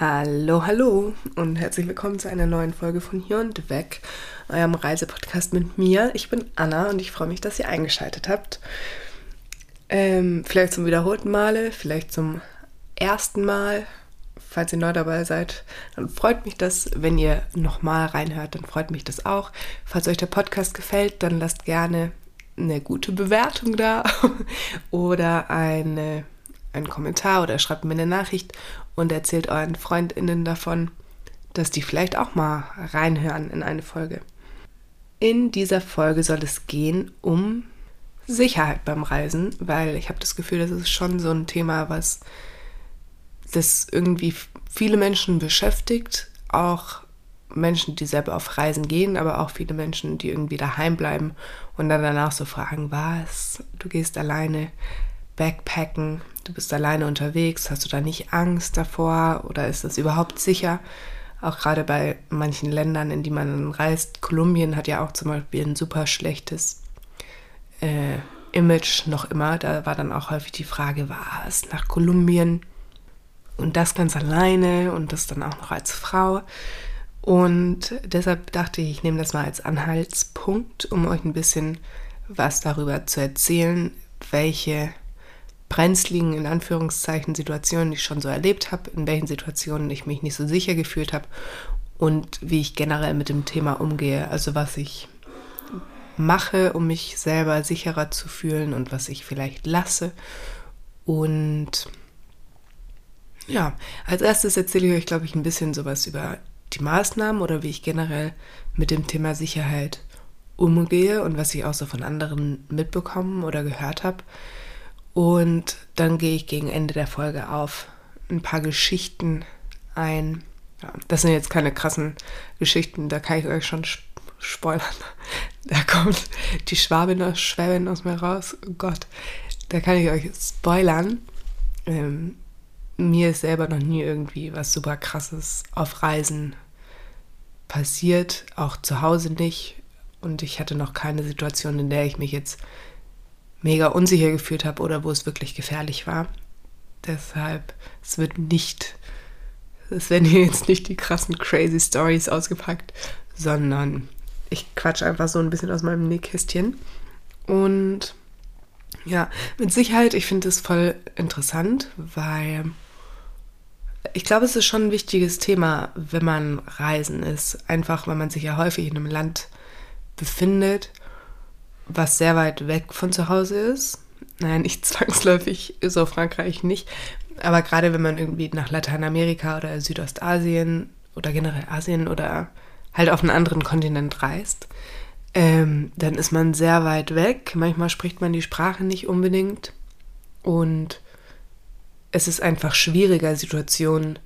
Hallo, hallo und herzlich willkommen zu einer neuen Folge von Hier und Weg, eurem Reisepodcast mit mir. Ich bin Anna und ich freue mich, dass ihr eingeschaltet habt. Ähm, vielleicht zum wiederholten Male, vielleicht zum ersten Mal. Falls ihr neu dabei seid, dann freut mich das. Wenn ihr nochmal reinhört, dann freut mich das auch. Falls euch der Podcast gefällt, dann lasst gerne eine gute Bewertung da oder eine einen Kommentar oder schreibt mir eine Nachricht und erzählt euren FreundInnen davon, dass die vielleicht auch mal reinhören in eine Folge. In dieser Folge soll es gehen um Sicherheit beim Reisen, weil ich habe das Gefühl, das ist schon so ein Thema, was das irgendwie viele Menschen beschäftigt, auch Menschen, die selber auf Reisen gehen, aber auch viele Menschen, die irgendwie daheim bleiben und dann danach so fragen, was, du gehst alleine backpacken, du bist alleine unterwegs, hast du da nicht Angst davor oder ist das überhaupt sicher? Auch gerade bei manchen Ländern, in die man reist. Kolumbien hat ja auch zum Beispiel ein super schlechtes äh, Image noch immer. Da war dann auch häufig die Frage, was nach Kolumbien? Und das ganz alleine und das dann auch noch als Frau. Und deshalb dachte ich, ich nehme das mal als Anhaltspunkt, um euch ein bisschen was darüber zu erzählen, welche brenzligen, in Anführungszeichen, Situationen, die ich schon so erlebt habe, in welchen Situationen ich mich nicht so sicher gefühlt habe und wie ich generell mit dem Thema umgehe. Also was ich mache, um mich selber sicherer zu fühlen und was ich vielleicht lasse. Und ja, als erstes erzähle ich euch, glaube ich, ein bisschen sowas über die Maßnahmen oder wie ich generell mit dem Thema Sicherheit umgehe und was ich auch so von anderen mitbekommen oder gehört habe. Und dann gehe ich gegen Ende der Folge auf ein paar Geschichten ein. Ja, das sind jetzt keine krassen Geschichten, da kann ich euch schon spoilern. Da kommt die Schwabin aus, Schwäbin aus mir raus. Oh Gott, da kann ich euch spoilern. Ähm, mir ist selber noch nie irgendwie was super krasses auf Reisen passiert, auch zu Hause nicht. Und ich hatte noch keine Situation, in der ich mich jetzt mega unsicher gefühlt habe oder wo es wirklich gefährlich war. Deshalb, es wird nicht, es werden hier jetzt nicht die krassen crazy Stories ausgepackt, sondern ich quatsch einfach so ein bisschen aus meinem Nähkästchen. Und ja, mit Sicherheit, ich finde es voll interessant, weil ich glaube, es ist schon ein wichtiges Thema, wenn man reisen ist. Einfach, weil man sich ja häufig in einem Land befindet was sehr weit weg von zu Hause ist. Nein, nicht zwangsläufig, so Frankreich nicht. Aber gerade wenn man irgendwie nach Lateinamerika oder Südostasien oder generell Asien oder halt auf einen anderen Kontinent reist, ähm, dann ist man sehr weit weg. Manchmal spricht man die Sprache nicht unbedingt. Und es ist einfach schwieriger, Situationen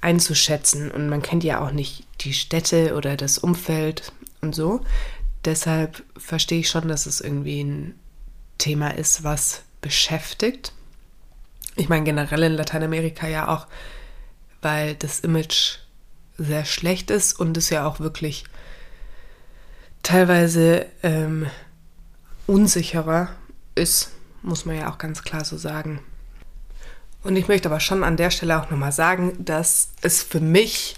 einzuschätzen. Und man kennt ja auch nicht die Städte oder das Umfeld und so deshalb verstehe ich schon, dass es irgendwie ein Thema ist, was beschäftigt. Ich meine generell in Lateinamerika ja auch, weil das Image sehr schlecht ist und es ja auch wirklich teilweise ähm, unsicherer ist, muss man ja auch ganz klar so sagen. Und ich möchte aber schon an der Stelle auch nochmal sagen, dass es für mich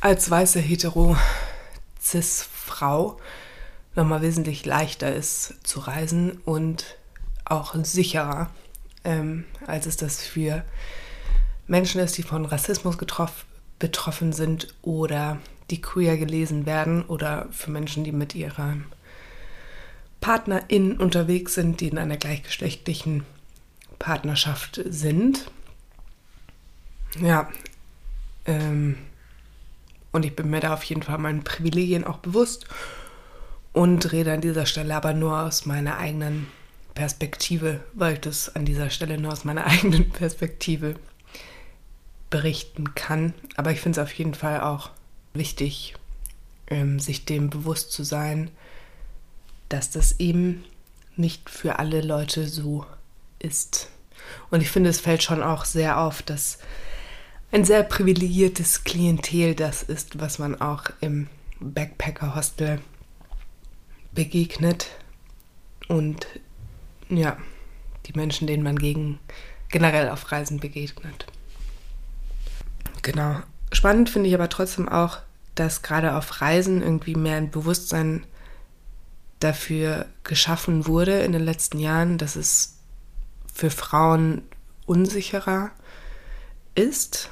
als weiße hetero cis Frau nochmal wesentlich leichter ist zu reisen und auch sicherer, ähm, als es das für Menschen ist, die von Rassismus getroffen, betroffen sind oder die queer gelesen werden oder für Menschen, die mit ihrem Partnerin unterwegs sind, die in einer gleichgeschlechtlichen Partnerschaft sind. Ja, ähm, und ich bin mir da auf jeden Fall meinen Privilegien auch bewusst und rede an dieser Stelle aber nur aus meiner eigenen Perspektive, weil ich das an dieser Stelle nur aus meiner eigenen Perspektive berichten kann. Aber ich finde es auf jeden Fall auch wichtig, ähm, sich dem bewusst zu sein, dass das eben nicht für alle Leute so ist. Und ich finde, es fällt schon auch sehr auf, dass ein sehr privilegiertes Klientel das ist, was man auch im Backpacker-Hostel begegnet. Und ja, die Menschen, denen man gegen generell auf Reisen begegnet. genau. Spannend finde ich aber trotzdem auch, dass gerade auf Reisen irgendwie mehr ein Bewusstsein dafür geschaffen wurde in den letzten Jahren, dass es für Frauen unsicherer ist.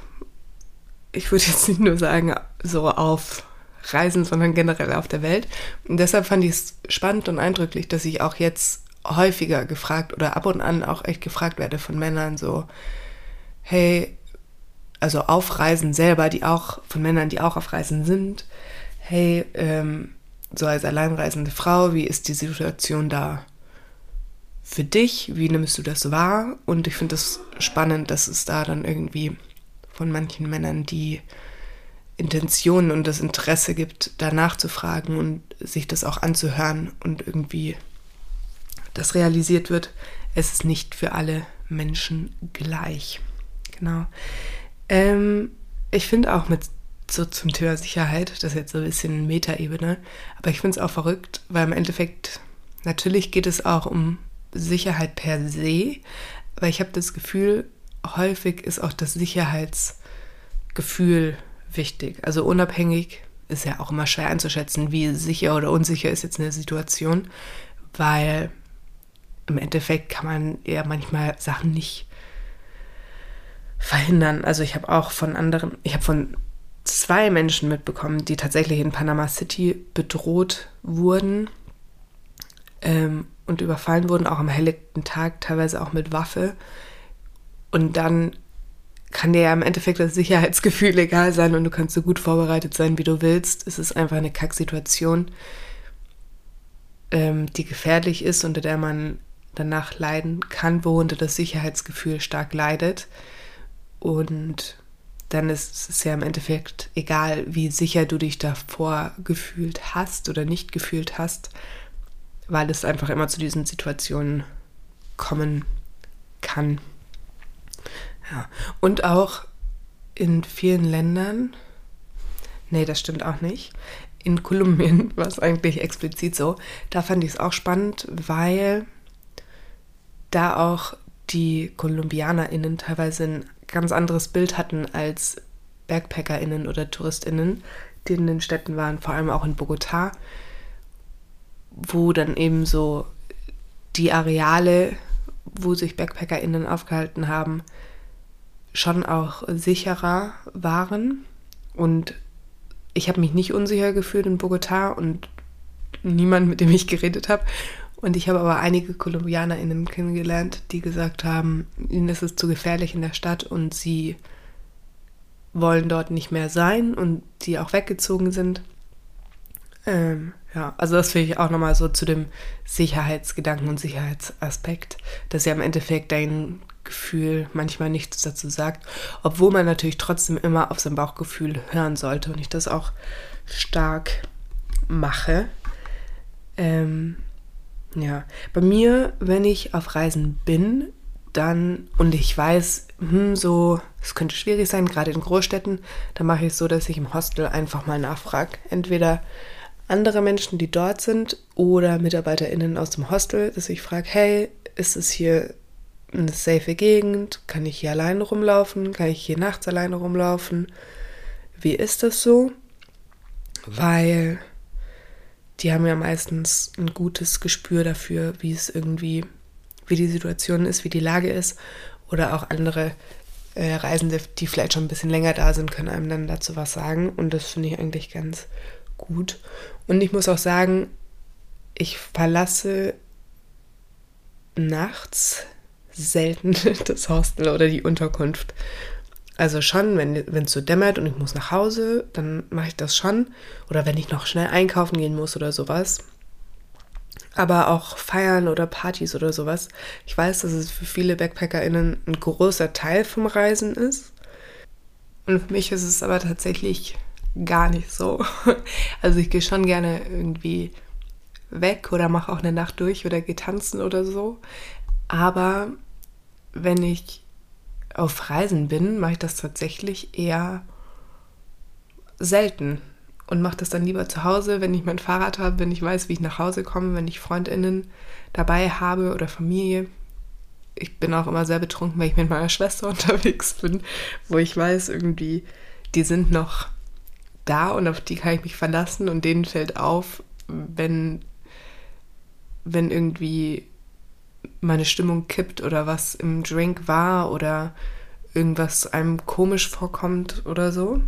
Ich würde jetzt nicht nur sagen, so auf Reisen, sondern generell auf der Welt. Und deshalb fand ich es spannend und eindrücklich, dass ich auch jetzt häufiger gefragt oder ab und an auch echt gefragt werde von Männern so, hey, also auf Reisen selber, die auch von Männern, die auch auf Reisen sind, hey, ähm, so als alleinreisende Frau, wie ist die Situation da für dich? Wie nimmst du das wahr? Und ich finde es das spannend, dass es da dann irgendwie von manchen Männern die Intention und das Interesse gibt, danach zu fragen und sich das auch anzuhören und irgendwie das realisiert wird, es ist nicht für alle Menschen gleich. Genau. Ähm, ich finde auch mit so zum Thema Sicherheit, das ist jetzt so ein bisschen Metaebene, aber ich finde es auch verrückt, weil im Endeffekt natürlich geht es auch um Sicherheit per se, aber ich habe das Gefühl, häufig ist auch das Sicherheitsgefühl wichtig. Also unabhängig ist ja auch immer schwer einzuschätzen, wie sicher oder unsicher ist jetzt eine Situation, weil im Endeffekt kann man ja manchmal Sachen nicht verhindern. Also ich habe auch von anderen, ich habe von zwei Menschen mitbekommen, die tatsächlich in Panama City bedroht wurden ähm, und überfallen wurden, auch am helllichten Tag, teilweise auch mit Waffe. Und dann kann dir ja im Endeffekt das Sicherheitsgefühl egal sein und du kannst so gut vorbereitet sein, wie du willst. Es ist einfach eine Kacksituation, ähm, die gefährlich ist, unter der man danach leiden kann, worunter das Sicherheitsgefühl stark leidet. Und dann ist es ja im Endeffekt egal, wie sicher du dich davor gefühlt hast oder nicht gefühlt hast, weil es einfach immer zu diesen Situationen kommen kann. Ja. Und auch in vielen Ländern, nee, das stimmt auch nicht. In Kolumbien war es eigentlich explizit so. Da fand ich es auch spannend, weil da auch die KolumbianerInnen teilweise ein ganz anderes Bild hatten als BackpackerInnen oder TouristInnen, die in den Städten waren, vor allem auch in Bogotá, wo dann eben so die Areale, wo sich BackpackerInnen aufgehalten haben, schon auch sicherer waren. Und ich habe mich nicht unsicher gefühlt in Bogotá und niemand, mit dem ich geredet habe. Und ich habe aber einige KolumbianerInnen kennengelernt, die gesagt haben, ihnen ist es zu gefährlich in der Stadt und sie wollen dort nicht mehr sein und die auch weggezogen sind. Ähm, ja, also das finde ich auch nochmal so zu dem Sicherheitsgedanken und Sicherheitsaspekt, dass ja im Endeffekt dein Gefühl manchmal nichts dazu sagt, obwohl man natürlich trotzdem immer auf sein Bauchgefühl hören sollte und ich das auch stark mache. Ähm, ja, bei mir, wenn ich auf Reisen bin, dann und ich weiß, hm, so, es könnte schwierig sein, gerade in Großstädten, dann mache ich es so, dass ich im Hostel einfach mal nachfrage. Entweder andere Menschen, die dort sind, oder MitarbeiterInnen aus dem Hostel, dass ich frage, hey, ist es hier eine safe Gegend? Kann ich hier alleine rumlaufen? Kann ich hier nachts alleine rumlaufen? Wie ist das so? Weil die haben ja meistens ein gutes Gespür dafür, wie es irgendwie, wie die Situation ist, wie die Lage ist. Oder auch andere äh, Reisende, die vielleicht schon ein bisschen länger da sind, können einem dann dazu was sagen. Und das finde ich eigentlich ganz gut. Und ich muss auch sagen, ich verlasse nachts selten das Hostel oder die Unterkunft. Also schon, wenn es so dämmert und ich muss nach Hause, dann mache ich das schon. Oder wenn ich noch schnell einkaufen gehen muss oder sowas. Aber auch Feiern oder Partys oder sowas. Ich weiß, dass es für viele BackpackerInnen ein großer Teil vom Reisen ist. Und für mich ist es aber tatsächlich gar nicht so. Also ich gehe schon gerne irgendwie weg oder mache auch eine Nacht durch oder gehe tanzen oder so. Aber wenn ich auf Reisen bin, mache ich das tatsächlich eher selten und mache das dann lieber zu Hause, wenn ich mein Fahrrad habe, wenn ich weiß, wie ich nach Hause komme, wenn ich Freundinnen dabei habe oder Familie. Ich bin auch immer sehr betrunken, wenn ich mit meiner Schwester unterwegs bin, wo ich weiß, irgendwie, die sind noch da und auf die kann ich mich verlassen und denen fällt auf, wenn, wenn irgendwie meine Stimmung kippt oder was im Drink war oder irgendwas einem komisch vorkommt oder so.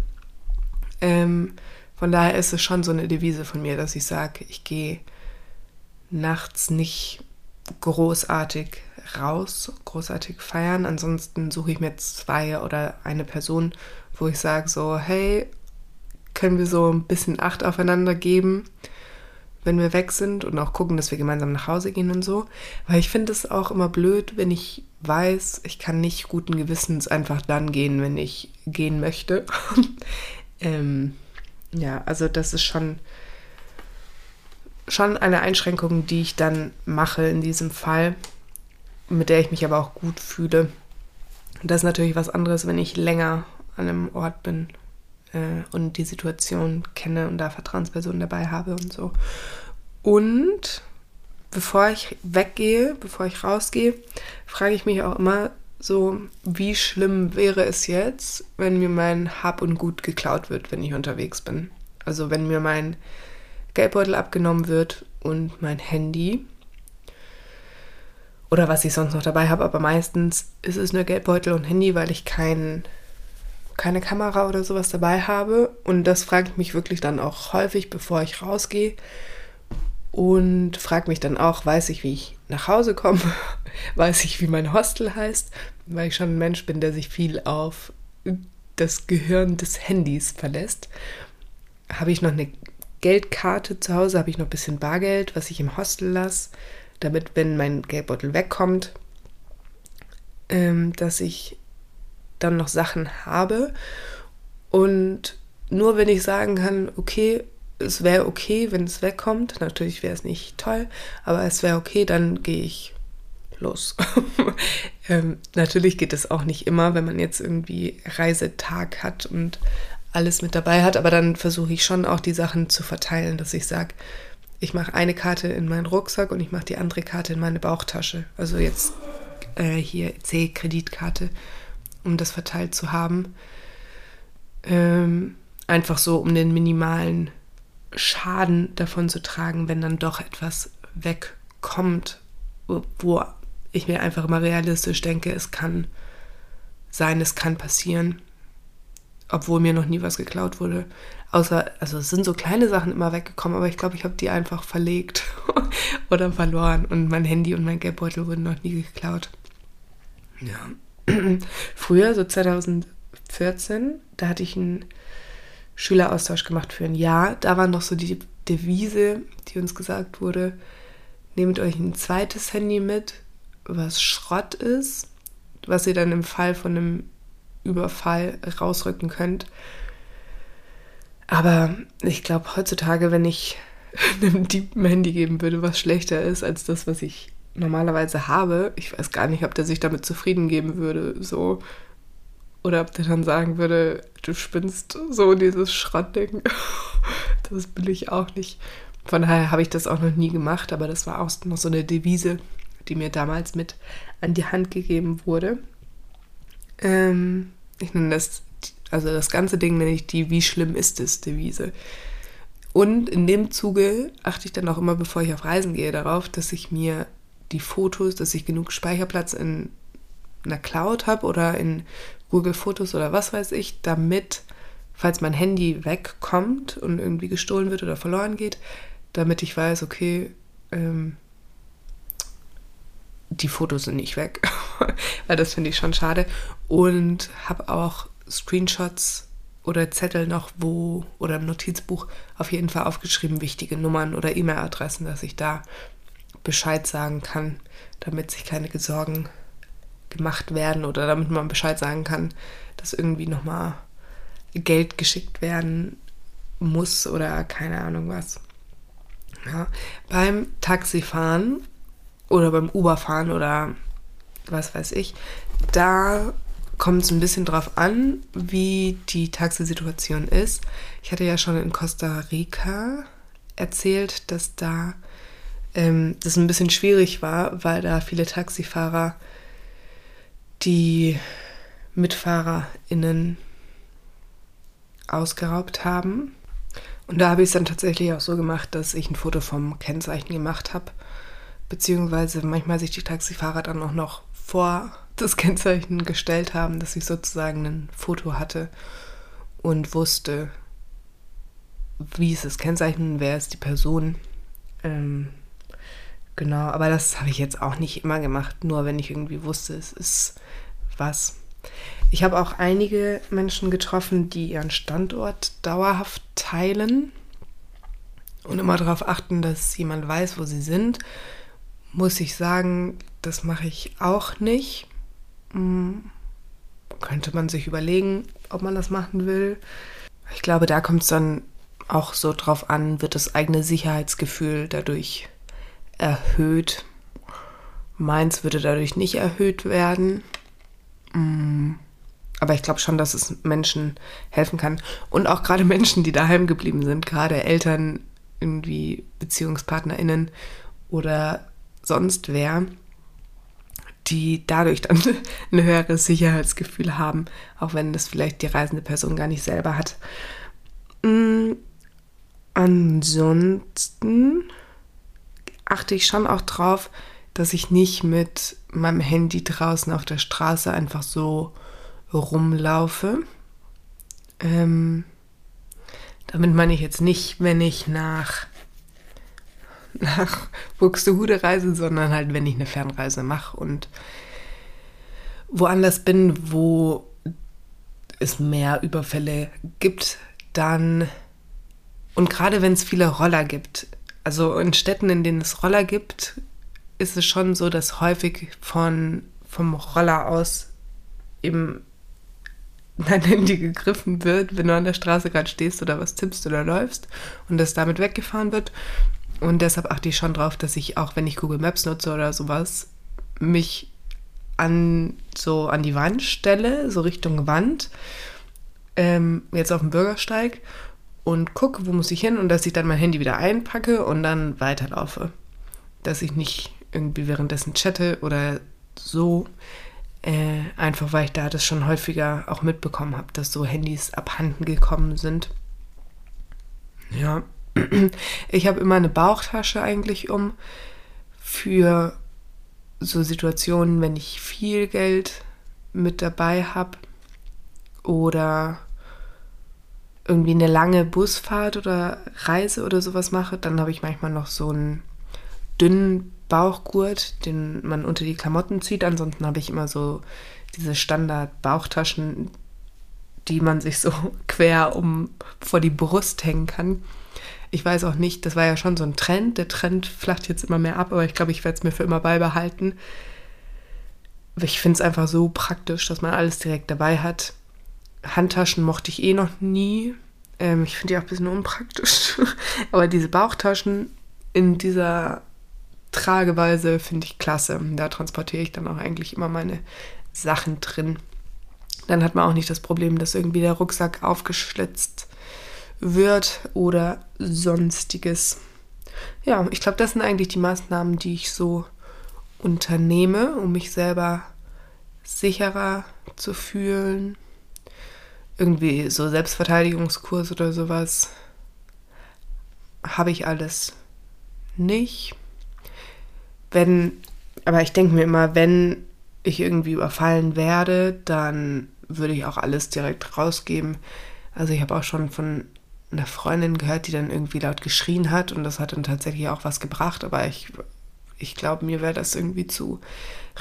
Ähm, von daher ist es schon so eine Devise von mir, dass ich sage, ich gehe nachts nicht großartig raus, großartig feiern. Ansonsten suche ich mir zwei oder eine Person, wo ich sage so, hey, können wir so ein bisschen Acht aufeinander geben, wenn wir weg sind und auch gucken, dass wir gemeinsam nach Hause gehen und so. Weil ich finde es auch immer blöd, wenn ich weiß, ich kann nicht guten Gewissens einfach dann gehen, wenn ich gehen möchte. ähm, ja, also das ist schon, schon eine Einschränkung, die ich dann mache in diesem Fall, mit der ich mich aber auch gut fühle. Das ist natürlich was anderes, wenn ich länger an einem Ort bin äh, und die Situation kenne und da Vertrauenspersonen dabei habe und so. Und bevor ich weggehe, bevor ich rausgehe, frage ich mich auch immer so, wie schlimm wäre es jetzt, wenn mir mein Hab und Gut geklaut wird, wenn ich unterwegs bin. Also wenn mir mein Geldbeutel abgenommen wird und mein Handy oder was ich sonst noch dabei habe, aber meistens ist es nur Geldbeutel und Handy, weil ich kein, keine Kamera oder sowas dabei habe. Und das frage ich mich wirklich dann auch häufig, bevor ich rausgehe und frage mich dann auch, weiß ich, wie ich nach Hause komme, weiß ich, wie mein Hostel heißt, weil ich schon ein Mensch bin, der sich viel auf das Gehirn des Handys verlässt. Habe ich noch eine Geldkarte zu Hause, habe ich noch ein bisschen Bargeld, was ich im Hostel lasse, damit, wenn mein Geldbeutel wegkommt, ähm, dass ich dann noch Sachen habe. Und nur wenn ich sagen kann, okay, es wäre okay, wenn es wegkommt. Natürlich wäre es nicht toll, aber es wäre okay, dann gehe ich los. ähm, natürlich geht es auch nicht immer, wenn man jetzt irgendwie Reisetag hat und alles mit dabei hat, aber dann versuche ich schon auch die Sachen zu verteilen, dass ich sage, ich mache eine Karte in meinen Rucksack und ich mache die andere Karte in meine Bauchtasche. Also jetzt äh, hier C-Kreditkarte, um das verteilt zu haben. Ähm, einfach so, um den minimalen Schaden davon zu tragen, wenn dann doch etwas wegkommt, wo ich mir einfach immer realistisch denke, es kann sein, es kann passieren, obwohl mir noch nie was geklaut wurde. Außer, also es sind so kleine Sachen immer weggekommen, aber ich glaube, ich habe die einfach verlegt oder verloren und mein Handy und mein Geldbeutel wurden noch nie geklaut. Ja. Früher, so 2014, da hatte ich einen Schüleraustausch gemacht für ein Jahr. Da war noch so die Devise, die uns gesagt wurde, nehmt euch ein zweites Handy mit, was Schrott ist, was ihr dann im Fall von einem Überfall rausrücken könnt. Aber ich glaube, heutzutage, wenn ich einem Dieb ein Handy geben würde, was schlechter ist als das, was ich normalerweise habe, ich weiß gar nicht, ob der sich damit zufrieden geben würde. So, oder ob der dann sagen würde, du spinnst so dieses Schrottding. das will ich auch nicht. Von daher habe ich das auch noch nie gemacht, aber das war auch noch so eine Devise, die mir damals mit an die Hand gegeben wurde. Ähm, ich nenne das, also das ganze Ding nenne ich die Wie schlimm ist es Devise. Und in dem Zuge achte ich dann auch immer, bevor ich auf Reisen gehe, darauf, dass ich mir die Fotos, dass ich genug Speicherplatz in einer Cloud habe oder in Google Fotos oder was weiß ich, damit, falls mein Handy wegkommt und irgendwie gestohlen wird oder verloren geht, damit ich weiß, okay, ähm, die Fotos sind nicht weg, weil das finde ich schon schade. Und habe auch Screenshots oder Zettel noch wo oder im Notizbuch auf jeden Fall aufgeschrieben, wichtige Nummern oder E-Mail-Adressen, dass ich da Bescheid sagen kann, damit sich keine Sorgen gemacht werden oder damit man Bescheid sagen kann, dass irgendwie nochmal Geld geschickt werden muss oder keine Ahnung was. Ja. Beim Taxifahren oder beim Uberfahren oder was weiß ich, da kommt es ein bisschen drauf an, wie die Taxisituation ist. Ich hatte ja schon in Costa Rica erzählt, dass da ähm, das ein bisschen schwierig war, weil da viele Taxifahrer die, MitfahrerInnen ausgeraubt haben. Und da habe ich es dann tatsächlich auch so gemacht, dass ich ein Foto vom Kennzeichen gemacht habe. Beziehungsweise manchmal sich die Taxifahrer dann auch noch vor das Kennzeichen gestellt haben, dass ich sozusagen ein Foto hatte und wusste, wie ist das Kennzeichen, wer ist die Person. Ähm, genau, aber das habe ich jetzt auch nicht immer gemacht, nur wenn ich irgendwie wusste, es ist was. Ich habe auch einige Menschen getroffen, die ihren Standort dauerhaft teilen und immer darauf achten, dass jemand weiß, wo sie sind. Muss ich sagen, das mache ich auch nicht. Hm, könnte man sich überlegen, ob man das machen will. Ich glaube, da kommt es dann auch so drauf an, wird das eigene Sicherheitsgefühl dadurch erhöht. Meins würde dadurch nicht erhöht werden. Hm, aber ich glaube schon, dass es Menschen helfen kann. Und auch gerade Menschen, die daheim geblieben sind, gerade Eltern, irgendwie BeziehungspartnerInnen oder sonst wer, die dadurch dann ein höheres Sicherheitsgefühl haben, auch wenn das vielleicht die reisende Person gar nicht selber hat. Mhm. Ansonsten achte ich schon auch drauf, dass ich nicht mit meinem Handy draußen auf der Straße einfach so rumlaufe. Ähm, damit meine ich jetzt nicht, wenn ich nach, nach Buxtehude reise, sondern halt, wenn ich eine Fernreise mache und woanders bin, wo es mehr Überfälle gibt, dann und gerade wenn es viele Roller gibt, also in Städten, in denen es Roller gibt, ist es schon so, dass häufig von, vom Roller aus eben dein Handy gegriffen wird, wenn du an der Straße gerade stehst oder was tippst oder läufst und das damit weggefahren wird. Und deshalb achte ich schon drauf, dass ich auch, wenn ich Google Maps nutze oder sowas, mich an so an die Wand stelle, so Richtung Wand, ähm, jetzt auf dem Bürgersteig und gucke, wo muss ich hin und dass ich dann mein Handy wieder einpacke und dann weiterlaufe. Dass ich nicht irgendwie währenddessen chatte oder so, äh, einfach weil ich da das schon häufiger auch mitbekommen habe, dass so Handys abhanden gekommen sind. Ja, ich habe immer eine Bauchtasche eigentlich um für so Situationen, wenn ich viel Geld mit dabei habe oder irgendwie eine lange Busfahrt oder Reise oder sowas mache, dann habe ich manchmal noch so einen dünnen Bauchgurt, den man unter die Klamotten zieht. Ansonsten habe ich immer so diese Standard-Bauchtaschen, die man sich so quer um vor die Brust hängen kann. Ich weiß auch nicht, das war ja schon so ein Trend. Der Trend flacht jetzt immer mehr ab, aber ich glaube, ich werde es mir für immer beibehalten. Ich finde es einfach so praktisch, dass man alles direkt dabei hat. Handtaschen mochte ich eh noch nie. Ähm, ich finde die auch ein bisschen unpraktisch. aber diese Bauchtaschen in dieser Trageweise finde ich klasse. Da transportiere ich dann auch eigentlich immer meine Sachen drin. Dann hat man auch nicht das Problem, dass irgendwie der Rucksack aufgeschlitzt wird oder sonstiges. Ja, ich glaube, das sind eigentlich die Maßnahmen, die ich so unternehme, um mich selber sicherer zu fühlen. Irgendwie so Selbstverteidigungskurs oder sowas habe ich alles nicht wenn, aber ich denke mir immer, wenn ich irgendwie überfallen werde, dann würde ich auch alles direkt rausgeben. Also ich habe auch schon von einer Freundin gehört, die dann irgendwie laut geschrien hat und das hat dann tatsächlich auch was gebracht, aber ich, ich glaube, mir wäre das irgendwie zu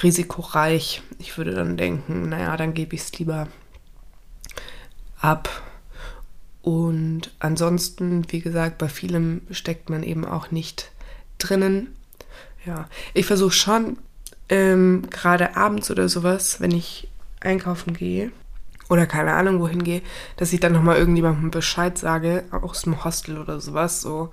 risikoreich. Ich würde dann denken, naja, dann gebe ich es lieber ab. Und ansonsten, wie gesagt, bei vielem steckt man eben auch nicht drinnen. Ja, ich versuche schon, ähm, gerade abends oder sowas, wenn ich einkaufen gehe oder keine Ahnung wohin gehe, dass ich dann nochmal irgendjemandem Bescheid sage, aus dem Hostel oder sowas, so,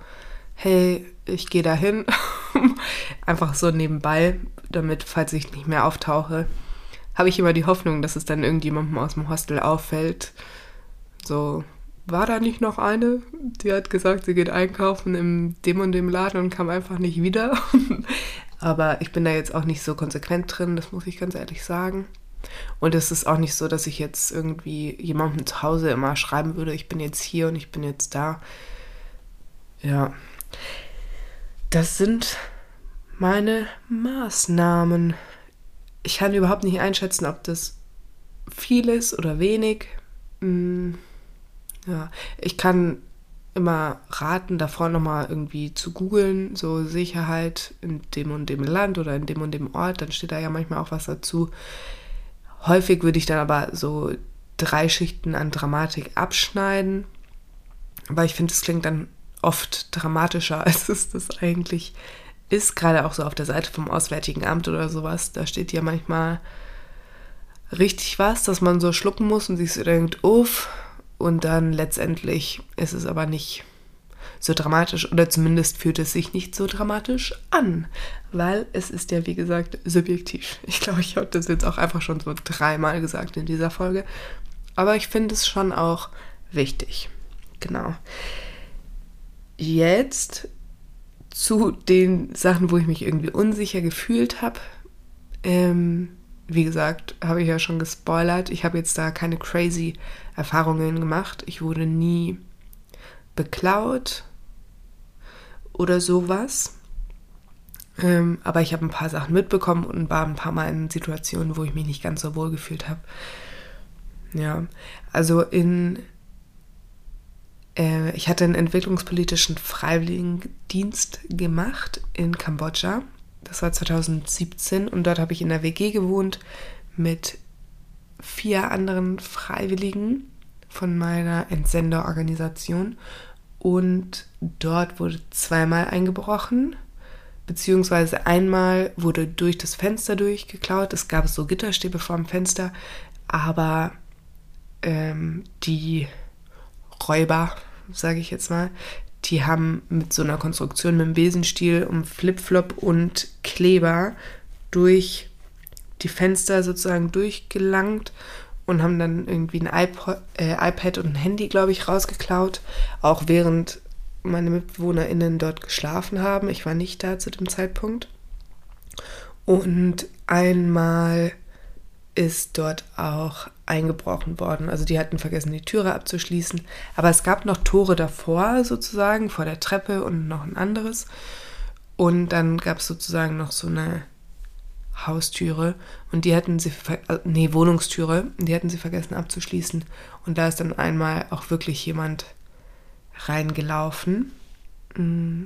hey, ich gehe dahin. Einfach so nebenbei, damit, falls ich nicht mehr auftauche, habe ich immer die Hoffnung, dass es dann irgendjemandem aus dem Hostel auffällt. So, war da nicht noch eine, die hat gesagt, sie geht einkaufen im dem und dem Laden und kam einfach nicht wieder. Aber ich bin da jetzt auch nicht so konsequent drin, das muss ich ganz ehrlich sagen. Und es ist auch nicht so, dass ich jetzt irgendwie jemandem zu Hause immer schreiben würde, ich bin jetzt hier und ich bin jetzt da. Ja. Das sind meine Maßnahmen. Ich kann überhaupt nicht einschätzen, ob das viel ist oder wenig. Hm, ja, ich kann immer raten, davor nochmal irgendwie zu googeln, so Sicherheit in dem und dem Land oder in dem und dem Ort, dann steht da ja manchmal auch was dazu. Häufig würde ich dann aber so drei Schichten an Dramatik abschneiden, weil ich finde, es klingt dann oft dramatischer, als es das eigentlich ist. Gerade auch so auf der Seite vom Auswärtigen Amt oder sowas, da steht ja manchmal richtig was, dass man so schlucken muss und sich so denkt, uff, und dann letztendlich ist es aber nicht so dramatisch oder zumindest fühlt es sich nicht so dramatisch an, weil es ist ja wie gesagt subjektiv. Ich glaube, ich habe das jetzt auch einfach schon so dreimal gesagt in dieser Folge, aber ich finde es schon auch wichtig. Genau. Jetzt zu den Sachen, wo ich mich irgendwie unsicher gefühlt habe. Ähm, wie gesagt, habe ich ja schon gespoilert. Ich habe jetzt da keine crazy Erfahrungen gemacht. Ich wurde nie beklaut oder sowas. Ähm, aber ich habe ein paar Sachen mitbekommen und war ein paar Mal in Situationen, wo ich mich nicht ganz so wohl gefühlt habe. Ja, also in. Äh, ich hatte einen entwicklungspolitischen Freiwilligendienst gemacht in Kambodscha. Das war 2017 und dort habe ich in der WG gewohnt mit vier anderen Freiwilligen von meiner Entsenderorganisation und dort wurde zweimal eingebrochen, beziehungsweise einmal wurde durch das Fenster durchgeklaut. Es gab so Gitterstäbe vor dem Fenster, aber ähm, die Räuber, sage ich jetzt mal, die haben mit so einer Konstruktion mit dem Besenstiel und Flipflop und Kleber durch die Fenster sozusagen durchgelangt und haben dann irgendwie ein iPod, äh, iPad und ein Handy, glaube ich, rausgeklaut. Auch während meine MitbewohnerInnen dort geschlafen haben. Ich war nicht da zu dem Zeitpunkt. Und einmal ist dort auch eingebrochen worden. Also die hatten vergessen, die Türe abzuschließen. Aber es gab noch Tore davor sozusagen, vor der Treppe und noch ein anderes. Und dann gab es sozusagen noch so eine Haustüre und die hatten sie, äh, nee, Wohnungstüre, die hatten sie vergessen abzuschließen. Und da ist dann einmal auch wirklich jemand reingelaufen. Mm.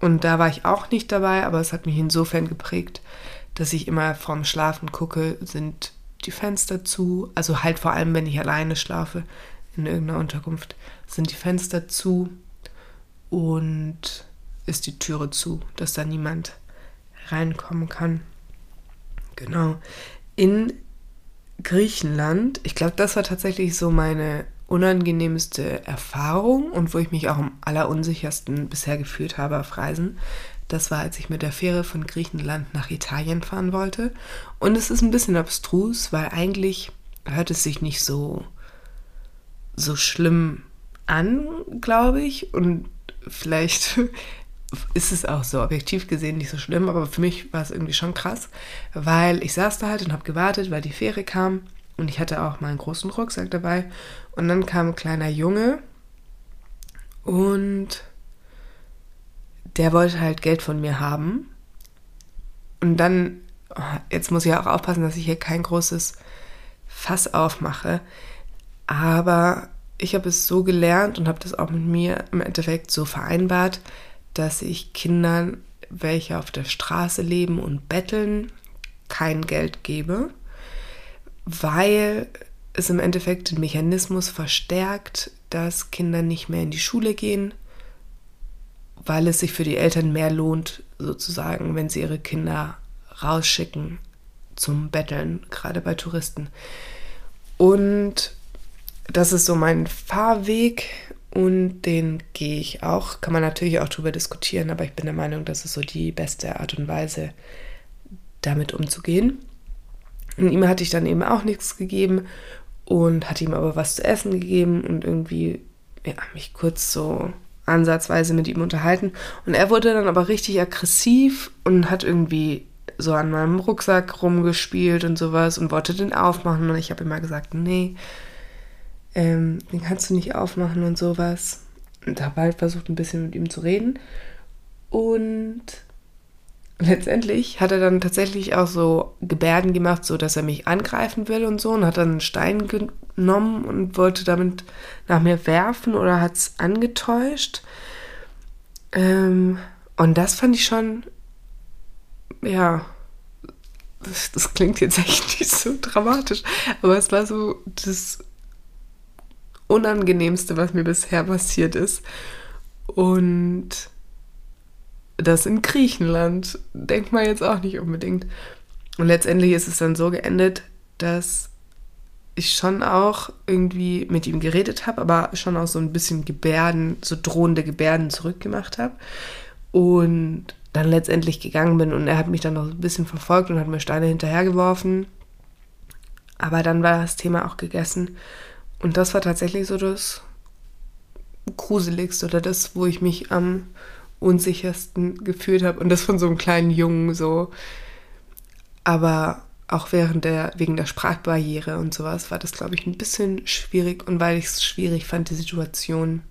Und da war ich auch nicht dabei, aber es hat mich insofern geprägt, dass ich immer vorm Schlafen gucke, sind die Fenster zu, also halt vor allem, wenn ich alleine schlafe in irgendeiner Unterkunft, sind die Fenster zu und ist die Türe zu, dass da niemand reinkommen kann. Genau. In Griechenland, ich glaube, das war tatsächlich so meine unangenehmste Erfahrung und wo ich mich auch am allerunsichersten bisher gefühlt habe auf Reisen. Das war, als ich mit der Fähre von Griechenland nach Italien fahren wollte. Und es ist ein bisschen abstrus, weil eigentlich hört es sich nicht so, so schlimm an, glaube ich. Und vielleicht ist es auch so objektiv gesehen nicht so schlimm, aber für mich war es irgendwie schon krass, weil ich saß da halt und habe gewartet, weil die Fähre kam und ich hatte auch meinen großen Rucksack dabei. Und dann kam ein kleiner Junge und der wollte halt Geld von mir haben. Und dann, jetzt muss ich auch aufpassen, dass ich hier kein großes Fass aufmache, aber ich habe es so gelernt und habe das auch mit mir im Endeffekt so vereinbart, dass ich Kindern, welche auf der Straße leben und betteln, kein Geld gebe, weil es im Endeffekt den Mechanismus verstärkt, dass Kinder nicht mehr in die Schule gehen, weil es sich für die Eltern mehr lohnt, sozusagen, wenn sie ihre Kinder rausschicken zum Betteln, gerade bei Touristen. Und das ist so mein Fahrweg und den gehe ich auch. Kann man natürlich auch darüber diskutieren, aber ich bin der Meinung, das ist so die beste Art und Weise, damit umzugehen. Und ihm hatte ich dann eben auch nichts gegeben und hatte ihm aber was zu essen gegeben und irgendwie ja, mich kurz so ansatzweise mit ihm unterhalten. Und er wurde dann aber richtig aggressiv und hat irgendwie so an meinem Rucksack rumgespielt und sowas und wollte den aufmachen und ich habe immer gesagt, nee, ähm, den kannst du nicht aufmachen und sowas. Und habe halt versucht, ein bisschen mit ihm zu reden. Und letztendlich hat er dann tatsächlich auch so Gebärden gemacht, so dass er mich angreifen will und so und hat dann einen Stein genommen und wollte damit nach mir werfen oder hat es angetäuscht. Ähm, und das fand ich schon ja, das, das, klingt jetzt echt nicht so dramatisch, aber es war so das Unangenehmste, was mir bisher passiert ist. Und das in Griechenland, denkt man jetzt auch nicht unbedingt. Und letztendlich ist es dann so geendet, dass ich schon auch irgendwie mit ihm geredet habe, aber schon auch so ein bisschen Gebärden, so drohende Gebärden zurückgemacht habe. Und dann letztendlich gegangen bin und er hat mich dann noch ein bisschen verfolgt und hat mir Steine hinterhergeworfen. Aber dann war das Thema auch gegessen. Und das war tatsächlich so das Gruseligste oder das, wo ich mich am unsichersten gefühlt habe. Und das von so einem kleinen Jungen so. Aber auch während der, wegen der Sprachbarriere und sowas war das, glaube ich, ein bisschen schwierig. Und weil ich es schwierig fand, die Situation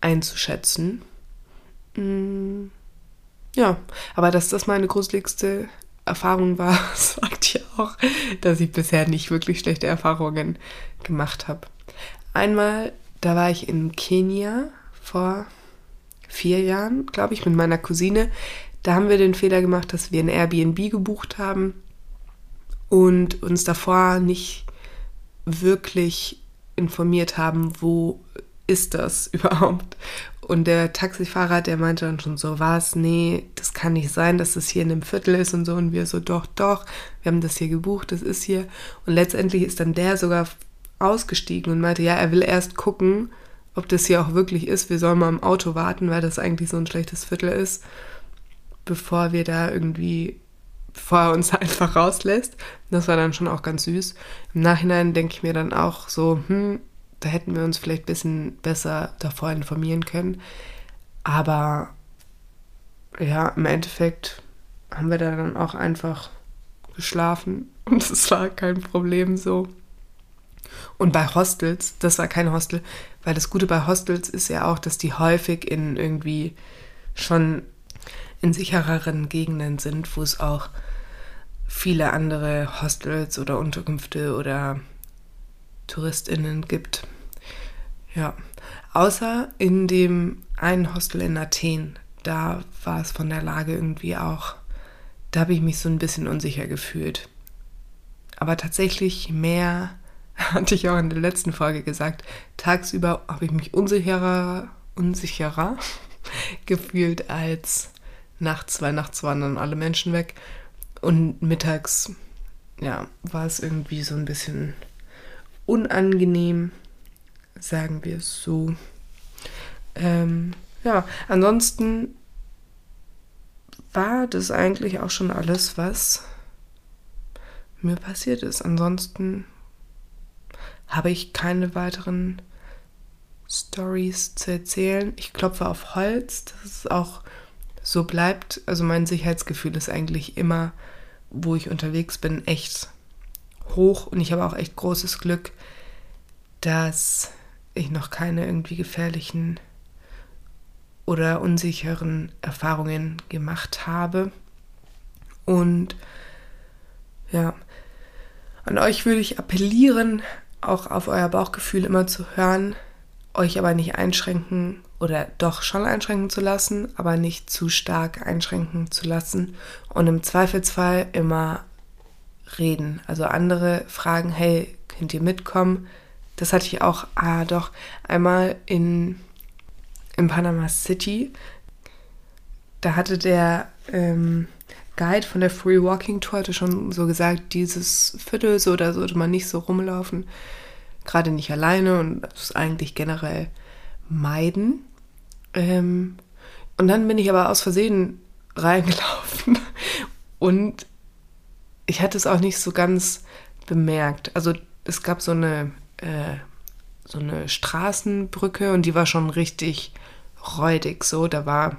einzuschätzen. Mm ja, aber dass das meine gruseligste Erfahrung war, sagt ja auch, dass ich bisher nicht wirklich schlechte Erfahrungen gemacht habe. Einmal, da war ich in Kenia vor vier Jahren, glaube ich, mit meiner Cousine. Da haben wir den Fehler gemacht, dass wir ein Airbnb gebucht haben und uns davor nicht wirklich informiert haben, wo ist das überhaupt? Und der Taxifahrer, der meinte dann schon so, was, nee, das kann nicht sein, dass das hier in einem Viertel ist und so. Und wir so, doch, doch, wir haben das hier gebucht, das ist hier. Und letztendlich ist dann der sogar ausgestiegen und meinte, ja, er will erst gucken, ob das hier auch wirklich ist. Wir sollen mal im Auto warten, weil das eigentlich so ein schlechtes Viertel ist, bevor wir da irgendwie, bevor er uns einfach rauslässt. Das war dann schon auch ganz süß. Im Nachhinein denke ich mir dann auch so, hm, da hätten wir uns vielleicht ein bisschen besser davor informieren können. Aber ja, im Endeffekt haben wir da dann auch einfach geschlafen und es war kein Problem so. Und bei Hostels, das war kein Hostel, weil das Gute bei Hostels ist ja auch, dass die häufig in irgendwie schon in sichereren Gegenden sind, wo es auch viele andere Hostels oder Unterkünfte oder TouristInnen gibt. Ja, außer in dem einen Hostel in Athen, da war es von der Lage irgendwie auch, da habe ich mich so ein bisschen unsicher gefühlt. Aber tatsächlich mehr, hatte ich auch in der letzten Folge gesagt, tagsüber habe ich mich unsicherer, unsicherer gefühlt als nachts, weil nachts waren dann alle Menschen weg. Und mittags, ja, war es irgendwie so ein bisschen unangenehm sagen wir es so. Ähm, ja, ansonsten war das eigentlich auch schon alles, was mir passiert ist. Ansonsten habe ich keine weiteren Stories zu erzählen. Ich klopfe auf Holz, dass es auch so bleibt. Also mein Sicherheitsgefühl ist eigentlich immer, wo ich unterwegs bin, echt hoch und ich habe auch echt großes Glück, dass ich noch keine irgendwie gefährlichen oder unsicheren Erfahrungen gemacht habe. Und ja, an euch würde ich appellieren, auch auf euer Bauchgefühl immer zu hören, euch aber nicht einschränken oder doch schon einschränken zu lassen, aber nicht zu stark einschränken zu lassen und im Zweifelsfall immer reden. Also andere fragen, hey, könnt ihr mitkommen? Das hatte ich auch, ah doch, einmal in, in Panama City. Da hatte der ähm, Guide von der Free Walking Tour hatte schon so gesagt, dieses Viertel so, da sollte man nicht so rumlaufen. Gerade nicht alleine und das eigentlich generell meiden. Ähm, und dann bin ich aber aus Versehen reingelaufen und ich hatte es auch nicht so ganz bemerkt. Also es gab so eine äh, so eine Straßenbrücke und die war schon richtig räudig so. Da war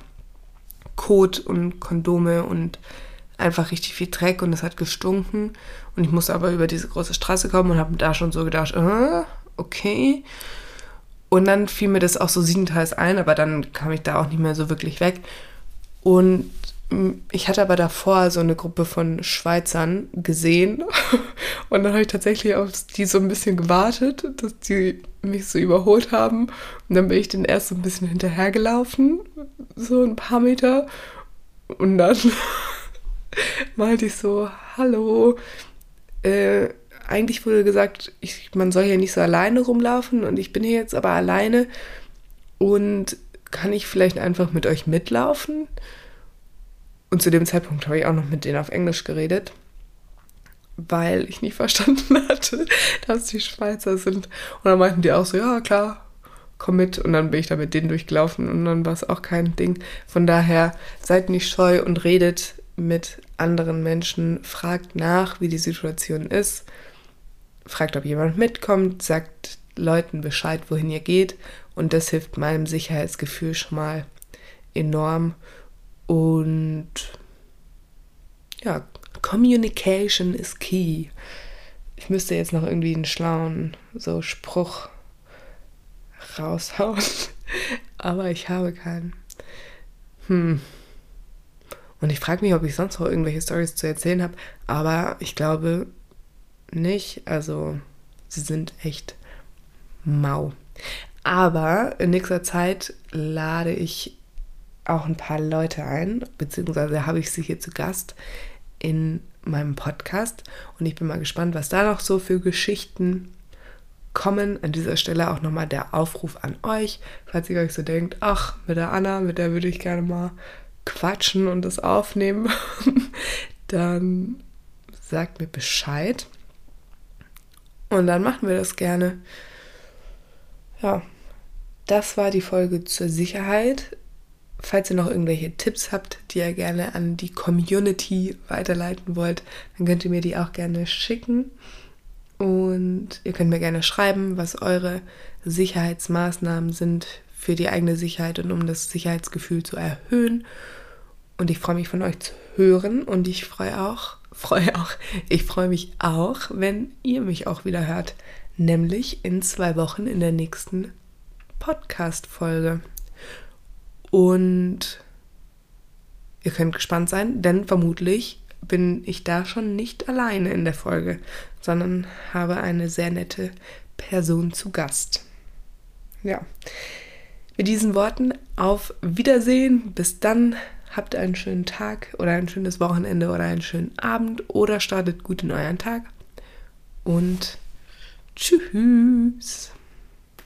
Kot und Kondome und einfach richtig viel Dreck und es hat gestunken. Und ich musste aber über diese große Straße kommen und habe da schon so gedacht, äh, okay. Und dann fiel mir das auch so siebenteils ein, aber dann kam ich da auch nicht mehr so wirklich weg. Und ich hatte aber davor so eine Gruppe von Schweizern gesehen. Und dann habe ich tatsächlich auf die so ein bisschen gewartet, dass die mich so überholt haben. Und dann bin ich den erst so ein bisschen hinterhergelaufen, so ein paar Meter. Und dann meinte ich so, hallo, äh, eigentlich wurde gesagt, ich, man soll hier nicht so alleine rumlaufen und ich bin hier jetzt aber alleine. Und kann ich vielleicht einfach mit euch mitlaufen? Und zu dem Zeitpunkt habe ich auch noch mit denen auf Englisch geredet, weil ich nicht verstanden hatte, dass die Schweizer sind. Und dann meinten die auch so, ja klar, komm mit. Und dann bin ich da mit denen durchgelaufen und dann war es auch kein Ding. Von daher seid nicht scheu und redet mit anderen Menschen, fragt nach, wie die Situation ist, fragt, ob jemand mitkommt, sagt Leuten Bescheid, wohin ihr geht. Und das hilft meinem Sicherheitsgefühl schon mal enorm. Und ja, Communication is key. Ich müsste jetzt noch irgendwie einen schlauen so Spruch raushauen, aber ich habe keinen. Hm. Und ich frage mich, ob ich sonst noch irgendwelche Stories zu erzählen habe, aber ich glaube nicht. Also, sie sind echt mau. Aber in nächster Zeit lade ich auch ein paar Leute ein, beziehungsweise habe ich sie hier zu Gast in meinem Podcast und ich bin mal gespannt, was da noch so für Geschichten kommen. An dieser Stelle auch nochmal der Aufruf an euch, falls ihr euch so denkt, ach, mit der Anna, mit der würde ich gerne mal quatschen und das aufnehmen, dann sagt mir Bescheid und dann machen wir das gerne. Ja, das war die Folge zur Sicherheit. Falls ihr noch irgendwelche Tipps habt, die ihr gerne an die Community weiterleiten wollt, dann könnt ihr mir die auch gerne schicken. Und ihr könnt mir gerne schreiben, was eure Sicherheitsmaßnahmen sind für die eigene Sicherheit und um das Sicherheitsgefühl zu erhöhen. Und ich freue mich von euch zu hören und ich freue auch, freue auch, ich freue mich auch, wenn ihr mich auch wieder hört, nämlich in zwei Wochen in der nächsten Podcast-Folge. Und ihr könnt gespannt sein, denn vermutlich bin ich da schon nicht alleine in der Folge, sondern habe eine sehr nette Person zu Gast. Ja. Mit diesen Worten auf Wiedersehen. Bis dann. Habt einen schönen Tag oder ein schönes Wochenende oder einen schönen Abend oder startet gut in euren Tag. Und tschüss.